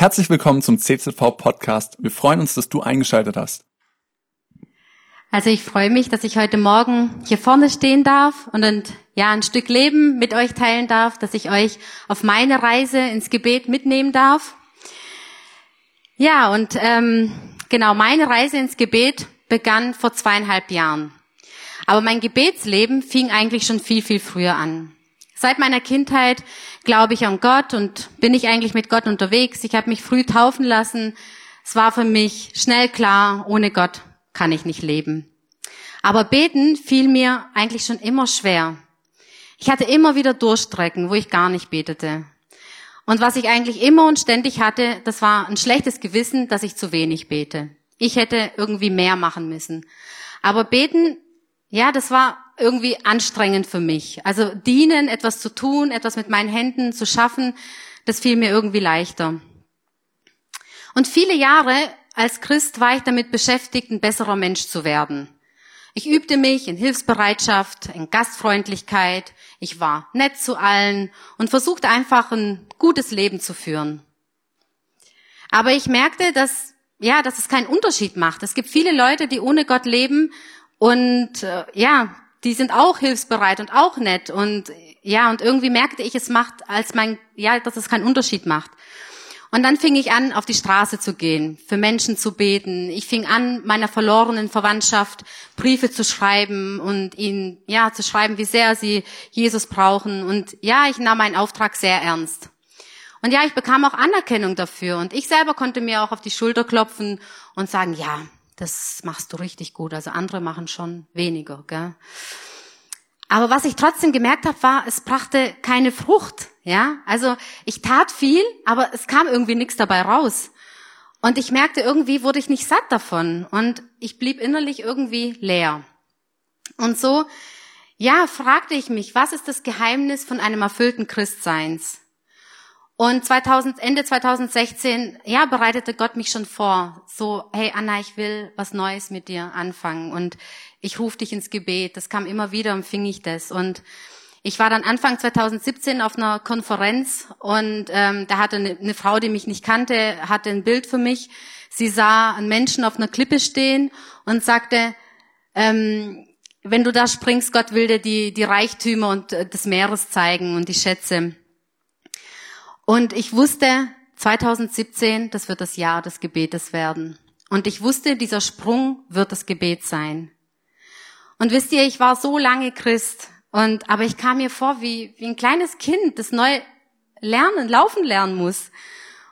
Herzlich willkommen zum CZV Podcast. Wir freuen uns, dass du eingeschaltet hast. Also ich freue mich, dass ich heute Morgen hier vorne stehen darf und ein, ja, ein Stück Leben mit euch teilen darf, dass ich euch auf meine Reise ins Gebet mitnehmen darf. Ja, und ähm, genau, meine Reise ins Gebet begann vor zweieinhalb Jahren. Aber mein Gebetsleben fing eigentlich schon viel, viel früher an. Seit meiner Kindheit glaube ich an Gott und bin ich eigentlich mit Gott unterwegs. Ich habe mich früh taufen lassen. Es war für mich schnell klar, ohne Gott kann ich nicht leben. Aber beten fiel mir eigentlich schon immer schwer. Ich hatte immer wieder Durchstrecken, wo ich gar nicht betete. Und was ich eigentlich immer und ständig hatte, das war ein schlechtes Gewissen, dass ich zu wenig bete. Ich hätte irgendwie mehr machen müssen. Aber beten, ja, das war irgendwie anstrengend für mich. Also dienen, etwas zu tun, etwas mit meinen Händen zu schaffen, das fiel mir irgendwie leichter. Und viele Jahre als Christ war ich damit beschäftigt, ein besserer Mensch zu werden. Ich übte mich in Hilfsbereitschaft, in Gastfreundlichkeit, ich war nett zu allen und versuchte einfach ein gutes Leben zu führen. Aber ich merkte, dass, ja, dass es keinen Unterschied macht. Es gibt viele Leute, die ohne Gott leben und, äh, ja, die sind auch hilfsbereit und auch nett und ja, und irgendwie merkte ich, es macht als mein, ja, dass es keinen Unterschied macht. Und dann fing ich an, auf die Straße zu gehen, für Menschen zu beten. Ich fing an, meiner verlorenen Verwandtschaft Briefe zu schreiben und ihnen, ja, zu schreiben, wie sehr sie Jesus brauchen. Und ja, ich nahm meinen Auftrag sehr ernst. Und ja, ich bekam auch Anerkennung dafür. Und ich selber konnte mir auch auf die Schulter klopfen und sagen, ja, das machst du richtig gut. Also andere machen schon weniger. Gell? Aber was ich trotzdem gemerkt habe, war, es brachte keine Frucht. Ja, also ich tat viel, aber es kam irgendwie nichts dabei raus. Und ich merkte, irgendwie wurde ich nicht satt davon und ich blieb innerlich irgendwie leer. Und so, ja, fragte ich mich, was ist das Geheimnis von einem erfüllten Christseins? Und 2000, Ende 2016, ja, bereitete Gott mich schon vor. So, hey Anna, ich will was Neues mit dir anfangen und ich rufe dich ins Gebet. Das kam immer wieder und fing ich das. Und ich war dann Anfang 2017 auf einer Konferenz und ähm, da hatte eine, eine Frau, die mich nicht kannte, hatte ein Bild für mich. Sie sah einen Menschen auf einer Klippe stehen und sagte, ähm, wenn du da springst, Gott will dir die, die Reichtümer und äh, des Meeres zeigen und die Schätze. Und ich wusste, 2017, das wird das Jahr des Gebetes werden. Und ich wusste, dieser Sprung wird das Gebet sein. Und wisst ihr, ich war so lange Christ, und, aber ich kam mir vor wie, wie ein kleines Kind, das neu lernen, laufen lernen muss.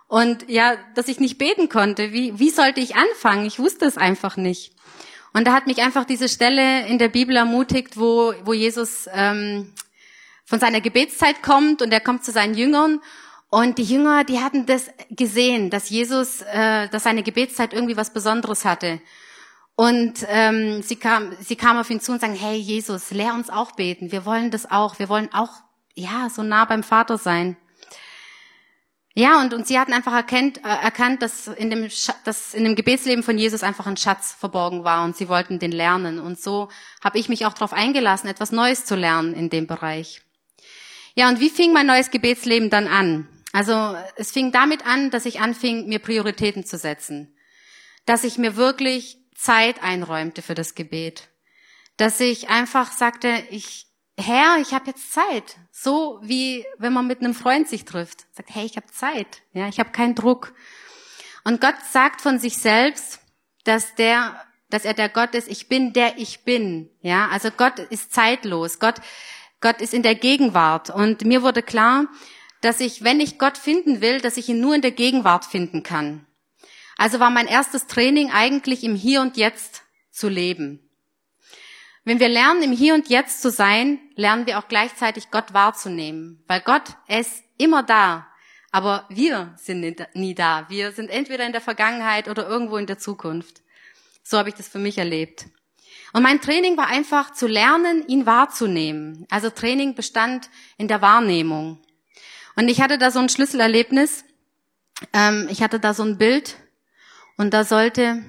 Und ja, dass ich nicht beten konnte. Wie, wie sollte ich anfangen? Ich wusste es einfach nicht. Und da hat mich einfach diese Stelle in der Bibel ermutigt, wo, wo Jesus ähm, von seiner Gebetszeit kommt und er kommt zu seinen Jüngern und die Jünger, die hatten das gesehen, dass Jesus, äh, dass seine Gebetszeit irgendwie was Besonderes hatte. Und ähm, sie kam, sie kam auf ihn zu und sagen: Hey Jesus, lehr uns auch beten. Wir wollen das auch. Wir wollen auch ja so nah beim Vater sein. Ja, und, und sie hatten einfach erkennt, äh, erkannt, dass in, dem, dass in dem Gebetsleben von Jesus einfach ein Schatz verborgen war und sie wollten den lernen. Und so habe ich mich auch darauf eingelassen, etwas Neues zu lernen in dem Bereich. Ja, und wie fing mein neues Gebetsleben dann an? Also es fing damit an, dass ich anfing, mir Prioritäten zu setzen. Dass ich mir wirklich Zeit einräumte für das Gebet. Dass ich einfach sagte, ich, Herr, ich habe jetzt Zeit. So wie wenn man mit einem Freund sich trifft. Sagt, hey, ich habe Zeit. Ja, ich habe keinen Druck. Und Gott sagt von sich selbst, dass der, dass er der Gott ist. Ich bin der ich bin. Ja, also Gott ist zeitlos. Gott, Gott ist in der Gegenwart. Und mir wurde klar, dass ich, wenn ich Gott finden will, dass ich ihn nur in der Gegenwart finden kann. Also war mein erstes Training eigentlich im Hier und Jetzt zu leben. Wenn wir lernen, im Hier und Jetzt zu sein, lernen wir auch gleichzeitig Gott wahrzunehmen. Weil Gott ist immer da, aber wir sind nie da. Wir sind entweder in der Vergangenheit oder irgendwo in der Zukunft. So habe ich das für mich erlebt. Und mein Training war einfach zu lernen, ihn wahrzunehmen. Also Training bestand in der Wahrnehmung. Und ich hatte da so ein Schlüsselerlebnis. Ähm, ich hatte da so ein Bild und da sollte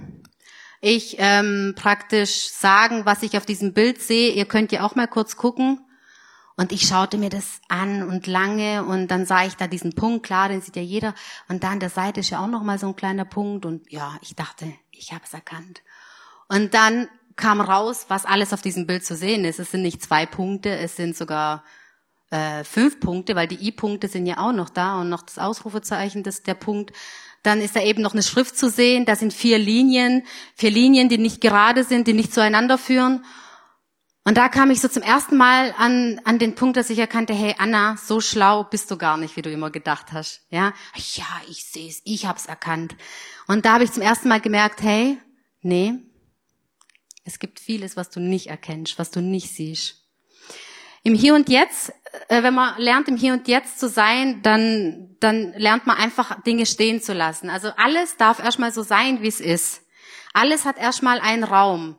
ich ähm, praktisch sagen, was ich auf diesem Bild sehe. Ihr könnt ja auch mal kurz gucken. Und ich schaute mir das an und lange und dann sah ich da diesen Punkt, klar, den sieht ja jeder. Und da an der Seite ist ja auch noch mal so ein kleiner Punkt und ja, ich dachte, ich habe es erkannt. Und dann kam raus, was alles auf diesem Bild zu sehen ist. Es sind nicht zwei Punkte, es sind sogar äh, fünf Punkte, weil die I-Punkte sind ja auch noch da und noch das Ausrufezeichen, das ist der Punkt. Dann ist da eben noch eine Schrift zu sehen, da sind vier Linien, vier Linien, die nicht gerade sind, die nicht zueinander führen. Und da kam ich so zum ersten Mal an, an den Punkt, dass ich erkannte, hey Anna, so schlau bist du gar nicht, wie du immer gedacht hast. Ja, ja, ich sehe es, ich habe es erkannt. Und da habe ich zum ersten Mal gemerkt, hey, nee, es gibt vieles, was du nicht erkennst, was du nicht siehst. Im Hier und Jetzt, äh, wenn man lernt, im Hier und Jetzt zu sein, dann, dann lernt man einfach Dinge stehen zu lassen. Also alles darf erstmal so sein, wie es ist. Alles hat erstmal einen Raum.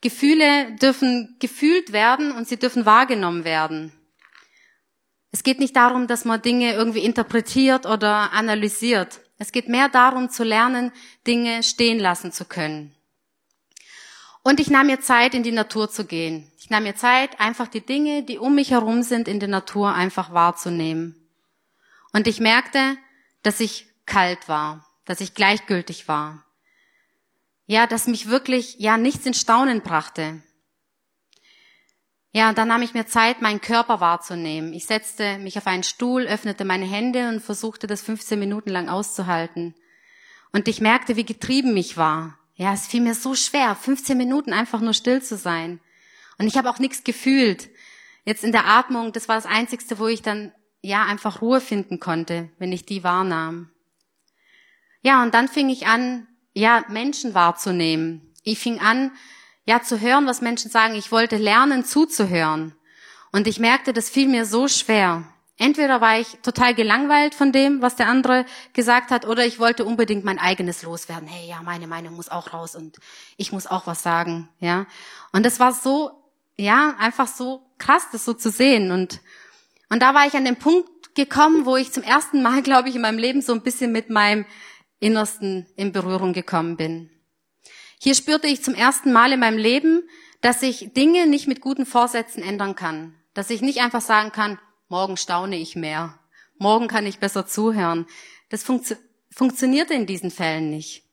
Gefühle dürfen gefühlt werden und sie dürfen wahrgenommen werden. Es geht nicht darum, dass man Dinge irgendwie interpretiert oder analysiert. Es geht mehr darum zu lernen, Dinge stehen lassen zu können. Und ich nahm mir Zeit, in die Natur zu gehen. Ich nahm mir Zeit, einfach die Dinge, die um mich herum sind, in der Natur einfach wahrzunehmen. Und ich merkte, dass ich kalt war, dass ich gleichgültig war ja, dass mich wirklich, ja, nichts in Staunen brachte. Ja, und dann nahm ich mir Zeit, meinen Körper wahrzunehmen. Ich setzte mich auf einen Stuhl, öffnete meine Hände und versuchte das 15 Minuten lang auszuhalten. Und ich merkte, wie getrieben ich war. Ja, es fiel mir so schwer, 15 Minuten einfach nur still zu sein. Und ich habe auch nichts gefühlt. Jetzt in der Atmung, das war das Einzigste, wo ich dann ja einfach Ruhe finden konnte, wenn ich die wahrnahm. Ja, und dann fing ich an, ja, Menschen wahrzunehmen. Ich fing an, ja, zu hören, was Menschen sagen. Ich wollte lernen, zuzuhören. Und ich merkte, das fiel mir so schwer. Entweder war ich total gelangweilt von dem, was der andere gesagt hat, oder ich wollte unbedingt mein eigenes loswerden. Hey, ja, meine Meinung muss auch raus und ich muss auch was sagen, ja. Und das war so, ja, einfach so krass, das so zu sehen. Und, und da war ich an den Punkt gekommen, wo ich zum ersten Mal, glaube ich, in meinem Leben so ein bisschen mit meinem Innersten in Berührung gekommen bin. Hier spürte ich zum ersten Mal in meinem Leben, dass ich Dinge nicht mit guten Vorsätzen ändern kann. Dass ich nicht einfach sagen kann, morgen staune ich mehr. Morgen kann ich besser zuhören. Das funktio funktionierte in diesen Fällen nicht.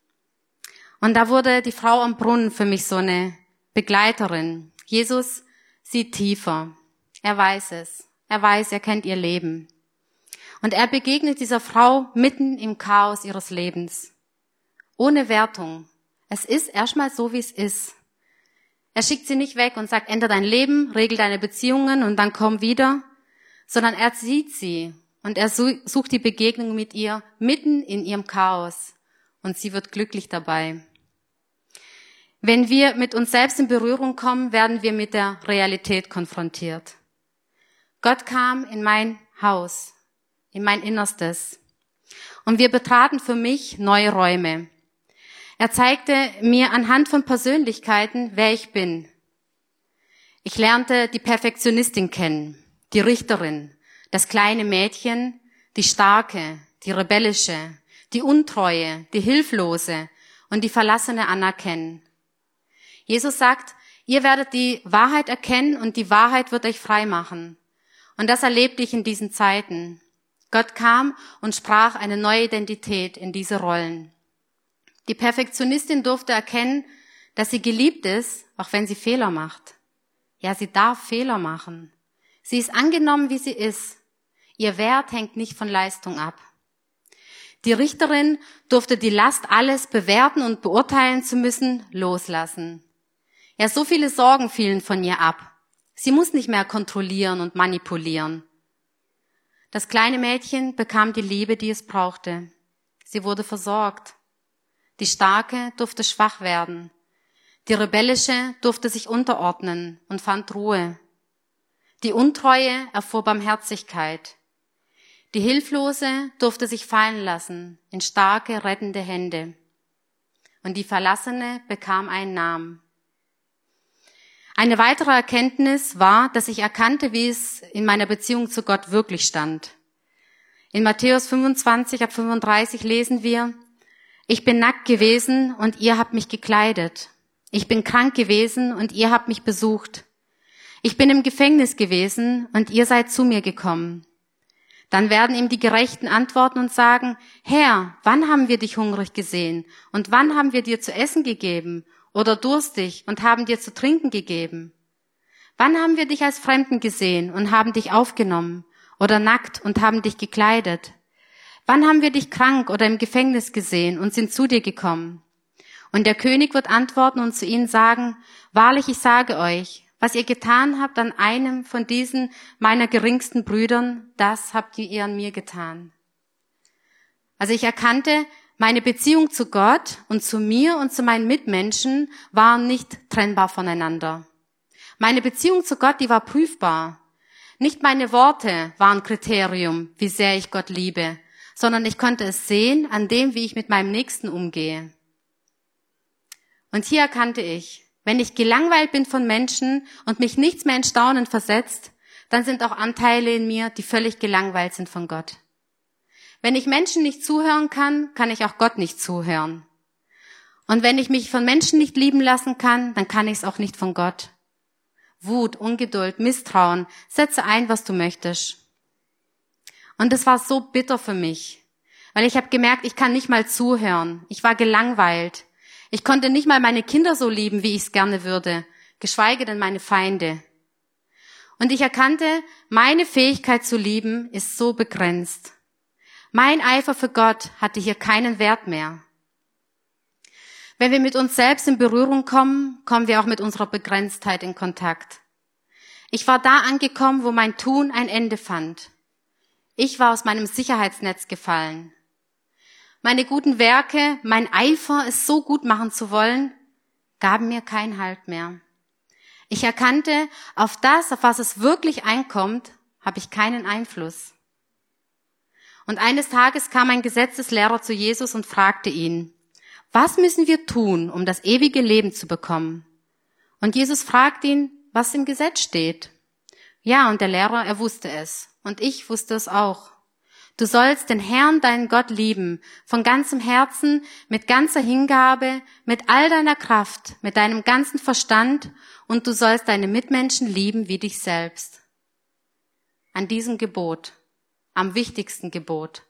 Und da wurde die Frau am Brunnen für mich so eine Begleiterin. Jesus sieht tiefer. Er weiß es. Er weiß, er kennt ihr Leben. Und er begegnet dieser Frau mitten im Chaos ihres Lebens. Ohne Wertung. Es ist erstmal so, wie es ist. Er schickt sie nicht weg und sagt, ändere dein Leben, regel deine Beziehungen und dann komm wieder, sondern er sieht sie und er sucht die Begegnung mit ihr mitten in ihrem Chaos und sie wird glücklich dabei. Wenn wir mit uns selbst in Berührung kommen, werden wir mit der Realität konfrontiert. Gott kam in mein Haus in mein Innerstes. Und wir betraten für mich neue Räume. Er zeigte mir anhand von Persönlichkeiten, wer ich bin. Ich lernte die Perfektionistin kennen, die Richterin, das kleine Mädchen, die starke, die rebellische, die untreue, die hilflose und die verlassene anerkennen. Jesus sagt, ihr werdet die Wahrheit erkennen und die Wahrheit wird euch frei machen. Und das erlebte ich in diesen Zeiten. Gott kam und sprach eine neue Identität in diese Rollen. Die Perfektionistin durfte erkennen, dass sie geliebt ist, auch wenn sie Fehler macht. Ja, sie darf Fehler machen. Sie ist angenommen, wie sie ist. Ihr Wert hängt nicht von Leistung ab. Die Richterin durfte die Last, alles bewerten und beurteilen zu müssen, loslassen. Ja, so viele Sorgen fielen von ihr ab. Sie muss nicht mehr kontrollieren und manipulieren. Das kleine Mädchen bekam die Liebe, die es brauchte. Sie wurde versorgt. Die Starke durfte schwach werden. Die Rebellische durfte sich unterordnen und fand Ruhe. Die Untreue erfuhr Barmherzigkeit. Die Hilflose durfte sich fallen lassen in starke, rettende Hände. Und die Verlassene bekam einen Namen. Eine weitere Erkenntnis war, dass ich erkannte, wie es in meiner Beziehung zu Gott wirklich stand. In Matthäus 25 ab 35 lesen wir, ich bin nackt gewesen und ihr habt mich gekleidet. Ich bin krank gewesen und ihr habt mich besucht. Ich bin im Gefängnis gewesen und ihr seid zu mir gekommen. Dann werden ihm die Gerechten antworten und sagen, Herr, wann haben wir dich hungrig gesehen und wann haben wir dir zu essen gegeben oder durstig und haben dir zu trinken gegeben? Wann haben wir dich als Fremden gesehen und haben dich aufgenommen oder nackt und haben dich gekleidet? Wann haben wir dich krank oder im Gefängnis gesehen und sind zu dir gekommen? Und der König wird antworten und zu ihnen sagen, wahrlich ich sage euch, was ihr getan habt an einem von diesen meiner geringsten Brüdern, das habt ihr an mir getan. Also ich erkannte, meine Beziehung zu Gott und zu mir und zu meinen Mitmenschen waren nicht trennbar voneinander. Meine Beziehung zu Gott, die war prüfbar. Nicht meine Worte waren Kriterium, wie sehr ich Gott liebe, sondern ich konnte es sehen an dem, wie ich mit meinem Nächsten umgehe. Und hier erkannte ich, wenn ich gelangweilt bin von Menschen und mich nichts mehr in Staunen versetzt, dann sind auch Anteile in mir, die völlig gelangweilt sind von Gott. Wenn ich Menschen nicht zuhören kann, kann ich auch Gott nicht zuhören. Und wenn ich mich von Menschen nicht lieben lassen kann, dann kann ich es auch nicht von Gott. Wut, Ungeduld, Misstrauen, setze ein, was du möchtest. Und es war so bitter für mich, weil ich habe gemerkt, ich kann nicht mal zuhören. Ich war gelangweilt. Ich konnte nicht mal meine Kinder so lieben, wie ich es gerne würde, geschweige denn meine Feinde. Und ich erkannte, meine Fähigkeit zu lieben ist so begrenzt. Mein Eifer für Gott hatte hier keinen Wert mehr. Wenn wir mit uns selbst in Berührung kommen, kommen wir auch mit unserer Begrenztheit in Kontakt. Ich war da angekommen, wo mein Tun ein Ende fand. Ich war aus meinem Sicherheitsnetz gefallen meine guten Werke, mein Eifer, es so gut machen zu wollen, gaben mir keinen Halt mehr. Ich erkannte, auf das, auf was es wirklich einkommt, habe ich keinen Einfluss. Und eines Tages kam ein Gesetzeslehrer zu Jesus und fragte ihn, was müssen wir tun, um das ewige Leben zu bekommen? Und Jesus fragt ihn, was im Gesetz steht. Ja, und der Lehrer, er wusste es. Und ich wusste es auch. Du sollst den Herrn, deinen Gott lieben, von ganzem Herzen, mit ganzer Hingabe, mit all deiner Kraft, mit deinem ganzen Verstand und du sollst deine Mitmenschen lieben wie dich selbst. An diesem Gebot, am wichtigsten Gebot,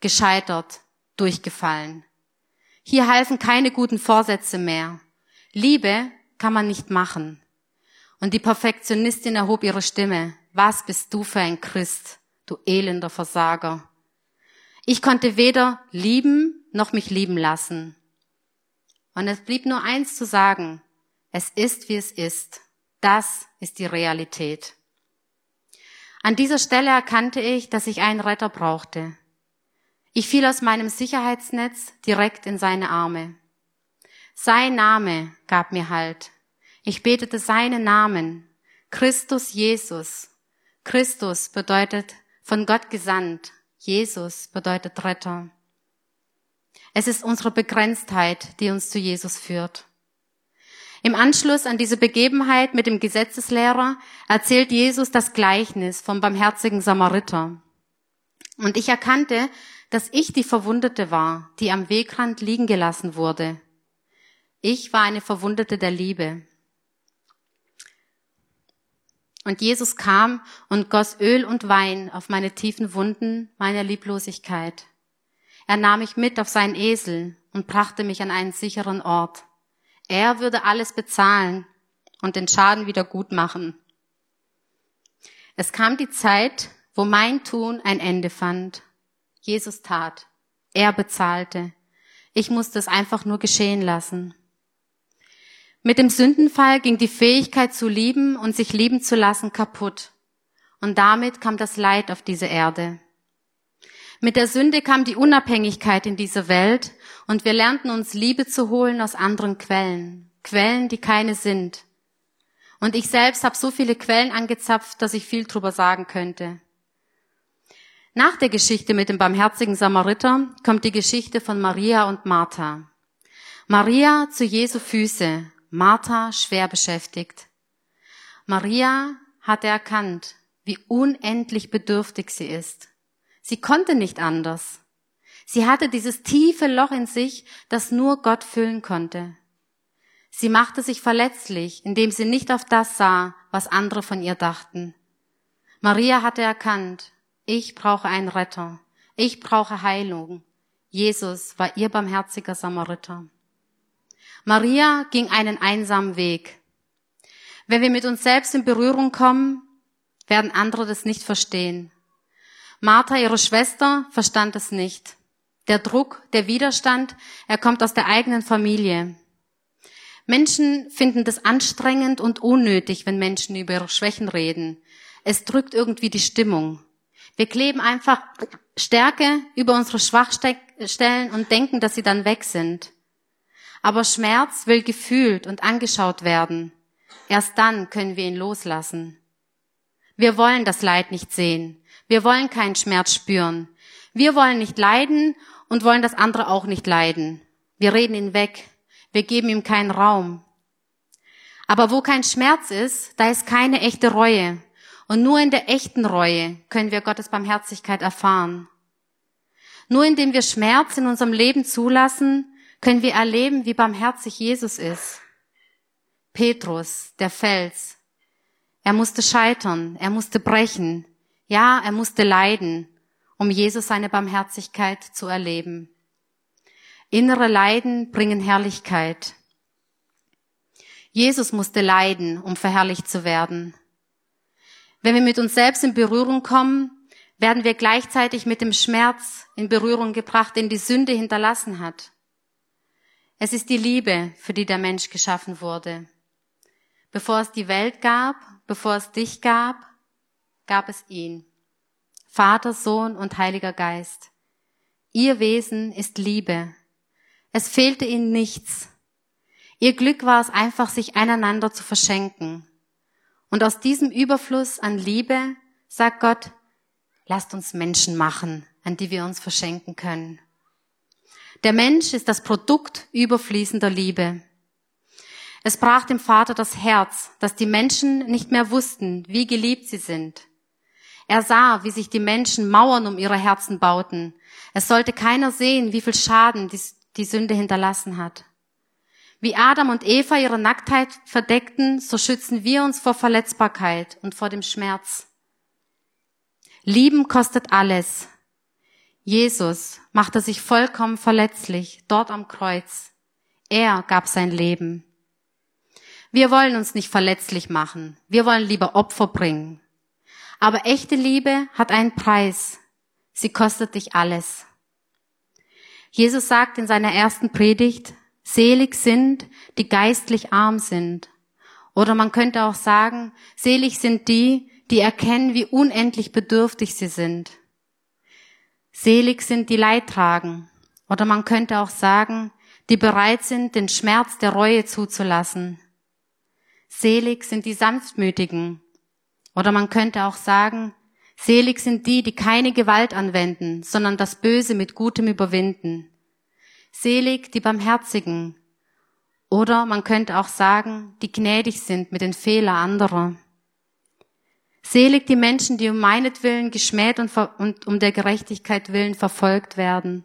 gescheitert, durchgefallen. Hier halfen keine guten Vorsätze mehr. Liebe kann man nicht machen. Und die Perfektionistin erhob ihre Stimme. Was bist du für ein Christ? Du elender Versager. Ich konnte weder lieben noch mich lieben lassen. Und es blieb nur eins zu sagen, es ist, wie es ist. Das ist die Realität. An dieser Stelle erkannte ich, dass ich einen Retter brauchte. Ich fiel aus meinem Sicherheitsnetz direkt in seine Arme. Sein Name gab mir Halt. Ich betete seinen Namen. Christus Jesus. Christus bedeutet von Gott gesandt. Jesus bedeutet Retter. Es ist unsere Begrenztheit, die uns zu Jesus führt. Im Anschluss an diese Begebenheit mit dem Gesetzeslehrer erzählt Jesus das Gleichnis vom barmherzigen Samariter. Und ich erkannte, dass ich die Verwundete war, die am Wegrand liegen gelassen wurde. Ich war eine Verwundete der Liebe. Und Jesus kam und goss Öl und Wein auf meine tiefen Wunden meiner Lieblosigkeit. Er nahm mich mit auf seinen Esel und brachte mich an einen sicheren Ort. Er würde alles bezahlen und den Schaden wieder gut machen. Es kam die Zeit, wo mein Tun ein Ende fand. Jesus tat. Er bezahlte. Ich musste es einfach nur geschehen lassen. Mit dem Sündenfall ging die Fähigkeit zu lieben und sich lieben zu lassen kaputt. Und damit kam das Leid auf diese Erde. Mit der Sünde kam die Unabhängigkeit in diese Welt und wir lernten uns Liebe zu holen aus anderen Quellen. Quellen, die keine sind. Und ich selbst habe so viele Quellen angezapft, dass ich viel drüber sagen könnte. Nach der Geschichte mit dem barmherzigen Samariter kommt die Geschichte von Maria und Martha. Maria zu Jesu Füße Martha schwer beschäftigt. Maria hatte erkannt, wie unendlich bedürftig sie ist. Sie konnte nicht anders. Sie hatte dieses tiefe Loch in sich, das nur Gott füllen konnte. Sie machte sich verletzlich, indem sie nicht auf das sah, was andere von ihr dachten. Maria hatte erkannt, ich brauche einen Retter, ich brauche Heilung. Jesus war ihr barmherziger Samariter. Maria ging einen einsamen Weg. Wenn wir mit uns selbst in Berührung kommen, werden andere das nicht verstehen. Martha, ihre Schwester, verstand es nicht. Der Druck, der Widerstand, er kommt aus der eigenen Familie. Menschen finden das anstrengend und unnötig, wenn Menschen über ihre Schwächen reden. Es drückt irgendwie die Stimmung. Wir kleben einfach Stärke über unsere Schwachstellen und denken, dass sie dann weg sind. Aber Schmerz will gefühlt und angeschaut werden. Erst dann können wir ihn loslassen. Wir wollen das Leid nicht sehen. Wir wollen keinen Schmerz spüren. Wir wollen nicht leiden und wollen das andere auch nicht leiden. Wir reden ihn weg. Wir geben ihm keinen Raum. Aber wo kein Schmerz ist, da ist keine echte Reue. Und nur in der echten Reue können wir Gottes Barmherzigkeit erfahren. Nur indem wir Schmerz in unserem Leben zulassen, können wir erleben, wie barmherzig Jesus ist. Petrus, der Fels. Er musste scheitern, er musste brechen. Ja, er musste leiden, um Jesus seine Barmherzigkeit zu erleben. Innere Leiden bringen Herrlichkeit. Jesus musste leiden, um verherrlicht zu werden. Wenn wir mit uns selbst in Berührung kommen, werden wir gleichzeitig mit dem Schmerz in Berührung gebracht, den die Sünde hinterlassen hat. Es ist die Liebe, für die der Mensch geschaffen wurde. Bevor es die Welt gab, bevor es dich gab, gab es ihn. Vater, Sohn und Heiliger Geist. Ihr Wesen ist Liebe. Es fehlte ihnen nichts. Ihr Glück war es einfach, sich einander zu verschenken. Und aus diesem Überfluss an Liebe sagt Gott, lasst uns Menschen machen, an die wir uns verschenken können. Der Mensch ist das Produkt überfließender Liebe. Es brach dem Vater das Herz, dass die Menschen nicht mehr wussten, wie geliebt sie sind. Er sah, wie sich die Menschen Mauern um ihre Herzen bauten. Es sollte keiner sehen, wie viel Schaden die, Sünde hinterlassen hat. Wie Adam und Eva ihre Nacktheit verdeckten, so schützen wir uns vor Verletzbarkeit und vor dem Schmerz. Lieben kostet alles. Jesus machte sich vollkommen verletzlich dort am Kreuz. Er gab sein Leben. Wir wollen uns nicht verletzlich machen. Wir wollen lieber Opfer bringen. Aber echte Liebe hat einen Preis. Sie kostet dich alles. Jesus sagt in seiner ersten Predigt, Selig sind, die geistlich arm sind. Oder man könnte auch sagen, selig sind die, die erkennen, wie unendlich bedürftig sie sind. Selig sind die Leidtragen. Oder man könnte auch sagen, die bereit sind, den Schmerz der Reue zuzulassen. Selig sind die Sanftmütigen. Oder man könnte auch sagen, selig sind die, die keine Gewalt anwenden, sondern das Böse mit Gutem überwinden. Selig die Barmherzigen. Oder man könnte auch sagen, die gnädig sind mit den Fehlern anderer. Selig die Menschen, die um meinetwillen geschmäht und, und um der Gerechtigkeit willen verfolgt werden.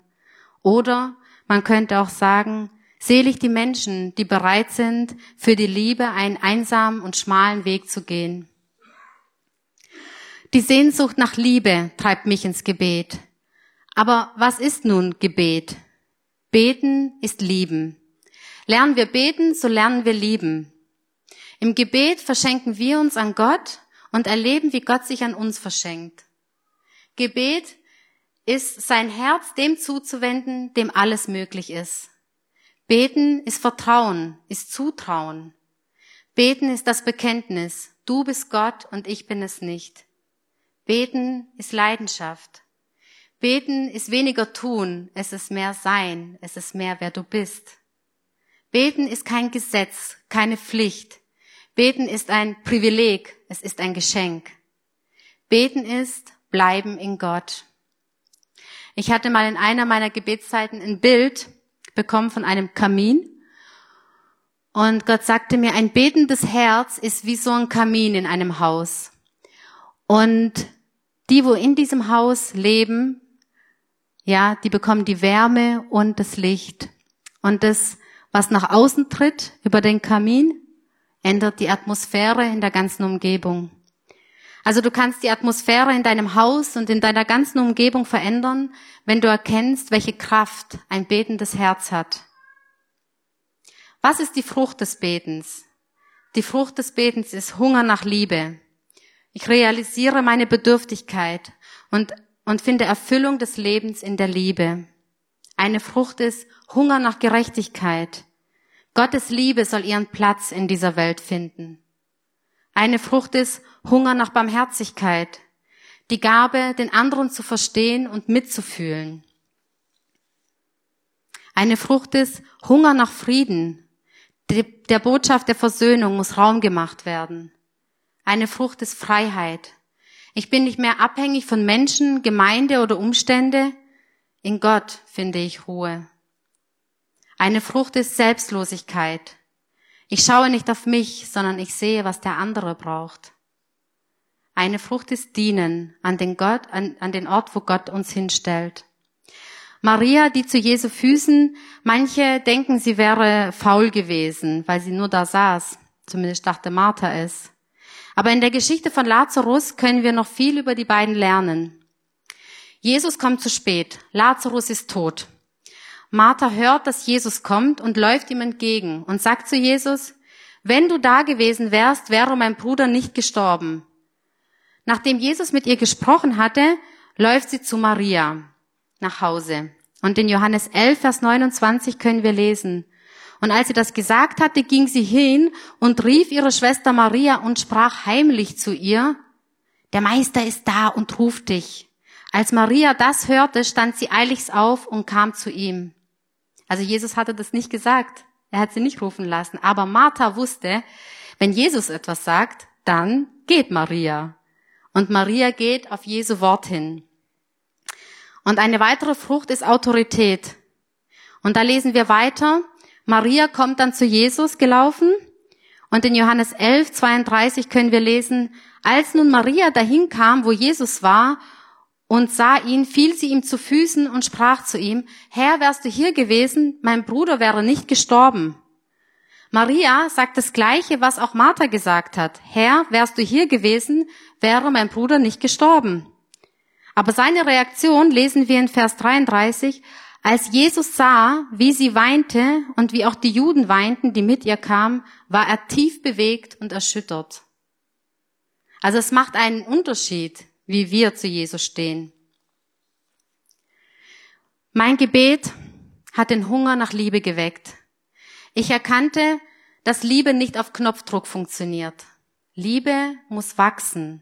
Oder man könnte auch sagen, selig die Menschen, die bereit sind, für die Liebe einen einsamen und schmalen Weg zu gehen. Die Sehnsucht nach Liebe treibt mich ins Gebet. Aber was ist nun Gebet? Beten ist lieben. Lernen wir beten, so lernen wir lieben. Im Gebet verschenken wir uns an Gott und erleben, wie Gott sich an uns verschenkt. Gebet ist sein Herz dem zuzuwenden, dem alles möglich ist. Beten ist Vertrauen, ist Zutrauen. Beten ist das Bekenntnis, du bist Gott und ich bin es nicht. Beten ist Leidenschaft. Beten ist weniger tun, es ist mehr sein, es ist mehr wer du bist. Beten ist kein Gesetz, keine Pflicht. Beten ist ein Privileg, es ist ein Geschenk. Beten ist bleiben in Gott. Ich hatte mal in einer meiner Gebetszeiten ein Bild bekommen von einem Kamin. Und Gott sagte mir, ein betendes Herz ist wie so ein Kamin in einem Haus. Und die, wo in diesem Haus leben, ja, die bekommen die Wärme und das Licht. Und das, was nach außen tritt über den Kamin, ändert die Atmosphäre in der ganzen Umgebung. Also du kannst die Atmosphäre in deinem Haus und in deiner ganzen Umgebung verändern, wenn du erkennst, welche Kraft ein betendes Herz hat. Was ist die Frucht des Betens? Die Frucht des Betens ist Hunger nach Liebe. Ich realisiere meine Bedürftigkeit und, und finde Erfüllung des Lebens in der Liebe. Eine Frucht ist Hunger nach Gerechtigkeit. Gottes Liebe soll ihren Platz in dieser Welt finden. Eine Frucht ist Hunger nach Barmherzigkeit, die Gabe, den anderen zu verstehen und mitzufühlen. Eine Frucht ist Hunger nach Frieden. Der Botschaft der Versöhnung muss Raum gemacht werden. Eine Frucht ist Freiheit. Ich bin nicht mehr abhängig von Menschen, Gemeinde oder Umstände. In Gott finde ich Ruhe. Eine Frucht ist Selbstlosigkeit. Ich schaue nicht auf mich, sondern ich sehe, was der andere braucht. Eine Frucht ist Dienen an den Gott, an, an den Ort, wo Gott uns hinstellt. Maria, die zu Jesu Füßen, manche denken, sie wäre faul gewesen, weil sie nur da saß. Zumindest dachte Martha es. Aber in der Geschichte von Lazarus können wir noch viel über die beiden lernen. Jesus kommt zu spät. Lazarus ist tot. Martha hört, dass Jesus kommt und läuft ihm entgegen und sagt zu Jesus, wenn du da gewesen wärst, wäre mein Bruder nicht gestorben. Nachdem Jesus mit ihr gesprochen hatte, läuft sie zu Maria nach Hause. Und in Johannes 11, Vers 29 können wir lesen. Und als sie das gesagt hatte, ging sie hin und rief ihre Schwester Maria und sprach heimlich zu ihr, der Meister ist da und ruft dich. Als Maria das hörte, stand sie eiligst auf und kam zu ihm. Also Jesus hatte das nicht gesagt. Er hat sie nicht rufen lassen. Aber Martha wusste, wenn Jesus etwas sagt, dann geht Maria. Und Maria geht auf Jesu Wort hin. Und eine weitere Frucht ist Autorität. Und da lesen wir weiter. Maria kommt dann zu Jesus gelaufen. Und in Johannes 11, 32 können wir lesen, als nun Maria dahin kam, wo Jesus war, und sah ihn, fiel sie ihm zu Füßen und sprach zu ihm, Herr, wärst du hier gewesen, mein Bruder wäre nicht gestorben. Maria sagt das Gleiche, was auch Martha gesagt hat. Herr, wärst du hier gewesen, wäre mein Bruder nicht gestorben. Aber seine Reaktion lesen wir in Vers 33, als Jesus sah, wie sie weinte und wie auch die Juden weinten, die mit ihr kamen, war er tief bewegt und erschüttert. Also es macht einen Unterschied, wie wir zu Jesus stehen. Mein Gebet hat den Hunger nach Liebe geweckt. Ich erkannte, dass Liebe nicht auf Knopfdruck funktioniert. Liebe muss wachsen.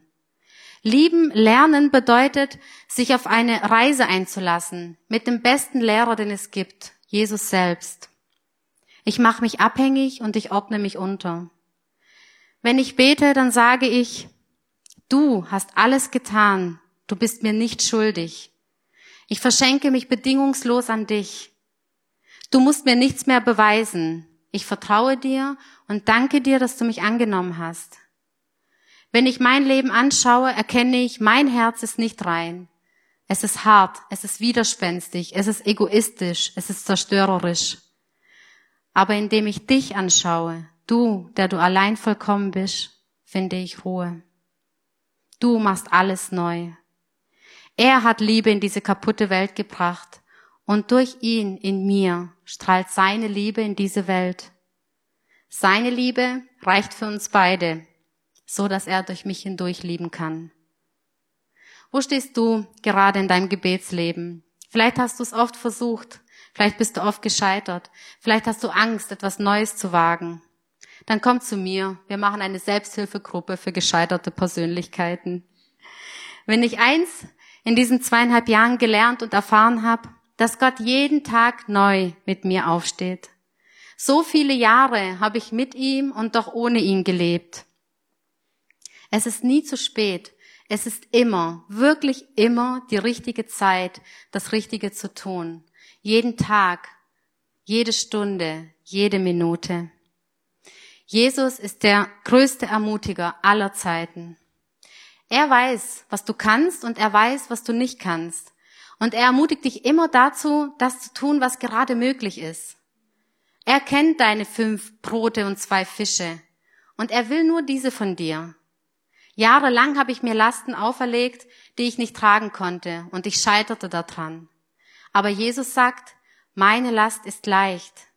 Lieben lernen bedeutet, sich auf eine Reise einzulassen mit dem besten Lehrer, den es gibt, Jesus selbst. Ich mache mich abhängig und ich ordne mich unter. Wenn ich bete, dann sage ich, Du hast alles getan. Du bist mir nicht schuldig. Ich verschenke mich bedingungslos an dich. Du musst mir nichts mehr beweisen. Ich vertraue dir und danke dir, dass du mich angenommen hast. Wenn ich mein Leben anschaue, erkenne ich, mein Herz ist nicht rein. Es ist hart, es ist widerspenstig, es ist egoistisch, es ist zerstörerisch. Aber indem ich dich anschaue, du, der du allein vollkommen bist, finde ich Ruhe. Du machst alles neu. Er hat Liebe in diese kaputte Welt gebracht und durch ihn in mir strahlt seine Liebe in diese Welt. Seine Liebe reicht für uns beide, so dass er durch mich hindurch lieben kann. Wo stehst du gerade in deinem Gebetsleben? Vielleicht hast du es oft versucht, vielleicht bist du oft gescheitert, vielleicht hast du Angst, etwas Neues zu wagen dann komm zu mir. Wir machen eine Selbsthilfegruppe für gescheiterte Persönlichkeiten. Wenn ich eins in diesen zweieinhalb Jahren gelernt und erfahren habe, dass Gott jeden Tag neu mit mir aufsteht. So viele Jahre habe ich mit ihm und doch ohne ihn gelebt. Es ist nie zu spät. Es ist immer, wirklich immer die richtige Zeit, das Richtige zu tun. Jeden Tag, jede Stunde, jede Minute. Jesus ist der größte Ermutiger aller Zeiten. Er weiß, was du kannst und er weiß, was du nicht kannst. Und er ermutigt dich immer dazu, das zu tun, was gerade möglich ist. Er kennt deine fünf Brote und zwei Fische. Und er will nur diese von dir. Jahrelang habe ich mir Lasten auferlegt, die ich nicht tragen konnte, und ich scheiterte daran. Aber Jesus sagt, meine Last ist leicht.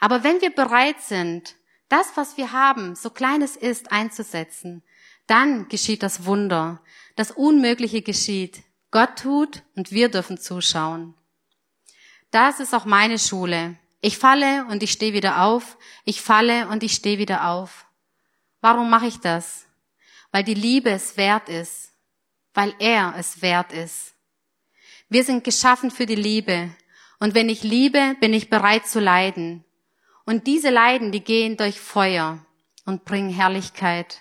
Aber wenn wir bereit sind, das, was wir haben, so klein es ist, einzusetzen, dann geschieht das Wunder. Das Unmögliche geschieht. Gott tut und wir dürfen zuschauen. Das ist auch meine Schule. Ich falle und ich stehe wieder auf. Ich falle und ich stehe wieder auf. Warum mache ich das? Weil die Liebe es wert ist. Weil er es wert ist. Wir sind geschaffen für die Liebe. Und wenn ich liebe, bin ich bereit zu leiden. Und diese Leiden, die gehen durch Feuer und bringen Herrlichkeit.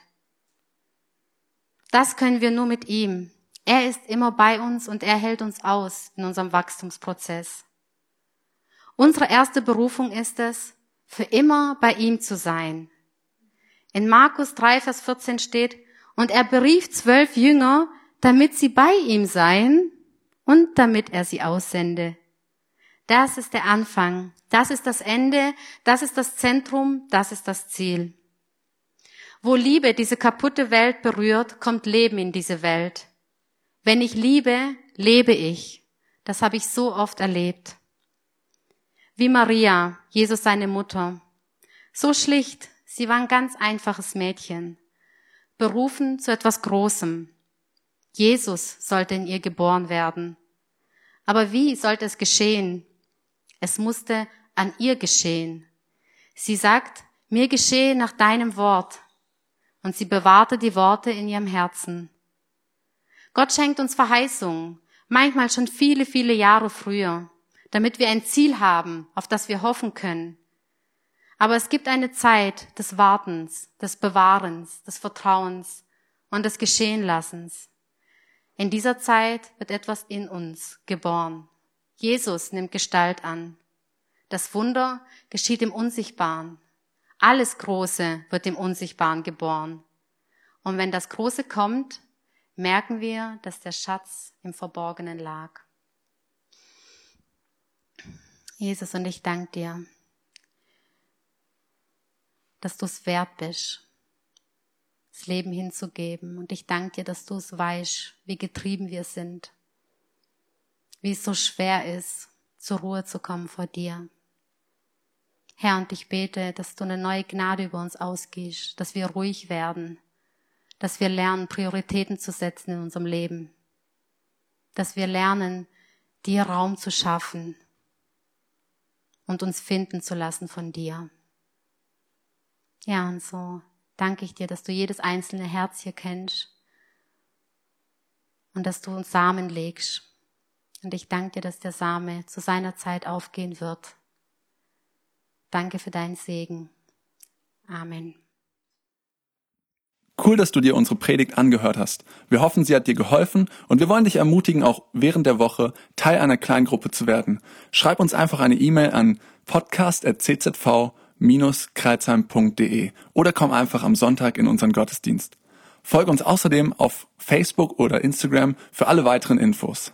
Das können wir nur mit ihm. Er ist immer bei uns und er hält uns aus in unserem Wachstumsprozess. Unsere erste Berufung ist es, für immer bei ihm zu sein. In Markus 3, Vers 14 steht, und er berief zwölf Jünger, damit sie bei ihm seien und damit er sie aussende. Das ist der Anfang, das ist das Ende, das ist das Zentrum, das ist das Ziel. Wo Liebe diese kaputte Welt berührt, kommt Leben in diese Welt. Wenn ich liebe, lebe ich. Das habe ich so oft erlebt. Wie Maria, Jesus seine Mutter. So schlicht, sie war ein ganz einfaches Mädchen. Berufen zu etwas Großem. Jesus sollte in ihr geboren werden. Aber wie sollte es geschehen? Es musste an ihr geschehen. Sie sagt, mir geschehe nach deinem Wort und sie bewahrte die Worte in ihrem Herzen. Gott schenkt uns Verheißungen, manchmal schon viele, viele Jahre früher, damit wir ein Ziel haben, auf das wir hoffen können. Aber es gibt eine Zeit des Wartens, des Bewahrens, des Vertrauens und des Geschehenlassens. In dieser Zeit wird etwas in uns geboren. Jesus nimmt Gestalt an. Das Wunder geschieht im Unsichtbaren. Alles Große wird im Unsichtbaren geboren. Und wenn das Große kommt, merken wir, dass der Schatz im Verborgenen lag. Jesus, und ich danke dir, dass du es wert bist, das Leben hinzugeben. Und ich danke dir, dass du es weißt, wie getrieben wir sind, wie es so schwer ist, zur Ruhe zu kommen vor dir. Herr, und ich bete, dass du eine neue Gnade über uns ausgehst, dass wir ruhig werden, dass wir lernen, Prioritäten zu setzen in unserem Leben, dass wir lernen, dir Raum zu schaffen und uns finden zu lassen von dir. Ja, und so danke ich dir, dass du jedes einzelne Herz hier kennst und dass du uns Samen legst. Und ich danke dir, dass der Same zu seiner Zeit aufgehen wird Danke für deinen Segen. Amen. Cool, dass du dir unsere Predigt angehört hast. Wir hoffen, sie hat dir geholfen und wir wollen dich ermutigen, auch während der Woche Teil einer Kleingruppe zu werden. Schreib uns einfach eine E-Mail an podcast.czv-kreuzheim.de oder komm einfach am Sonntag in unseren Gottesdienst. Folge uns außerdem auf Facebook oder Instagram für alle weiteren Infos.